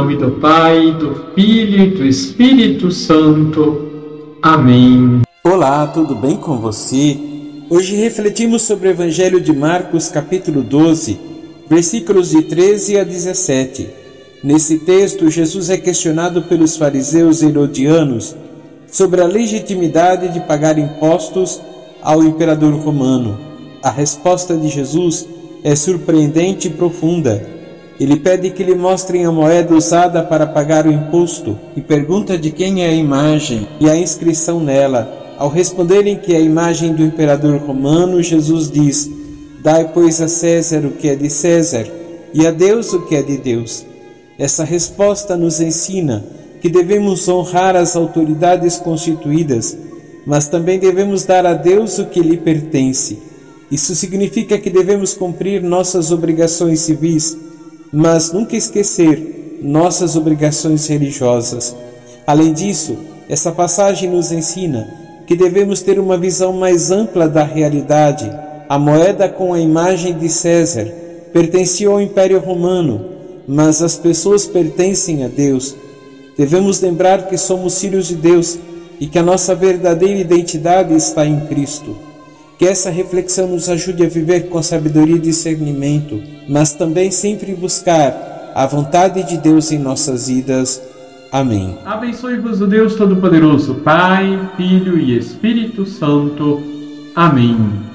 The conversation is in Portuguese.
nome do Pai, do Filho e do Espírito Santo. Amém. Olá, tudo bem com você? Hoje refletimos sobre o Evangelho de Marcos, capítulo 12, versículos de 13 a 17. Nesse texto, Jesus é questionado pelos fariseus herodianos sobre a legitimidade de pagar impostos ao imperador romano. A resposta de Jesus é surpreendente e profunda. Ele pede que lhe mostrem a moeda usada para pagar o imposto e pergunta de quem é a imagem e a inscrição nela. Ao responderem que é a imagem do imperador romano, Jesus diz: Dai, pois, a César o que é de César e a Deus o que é de Deus. Essa resposta nos ensina que devemos honrar as autoridades constituídas, mas também devemos dar a Deus o que lhe pertence. Isso significa que devemos cumprir nossas obrigações civis, mas nunca esquecer nossas obrigações religiosas. Além disso, essa passagem nos ensina que devemos ter uma visão mais ampla da realidade. A moeda com a imagem de César pertencia ao Império Romano, mas as pessoas pertencem a Deus. Devemos lembrar que somos filhos de Deus e que a nossa verdadeira identidade está em Cristo. Que essa reflexão nos ajude a viver com sabedoria e discernimento, mas também sempre buscar a vontade de Deus em nossas vidas. Amém. Abençoe-vos o Deus Todo-Poderoso, Pai, Filho e Espírito Santo. Amém.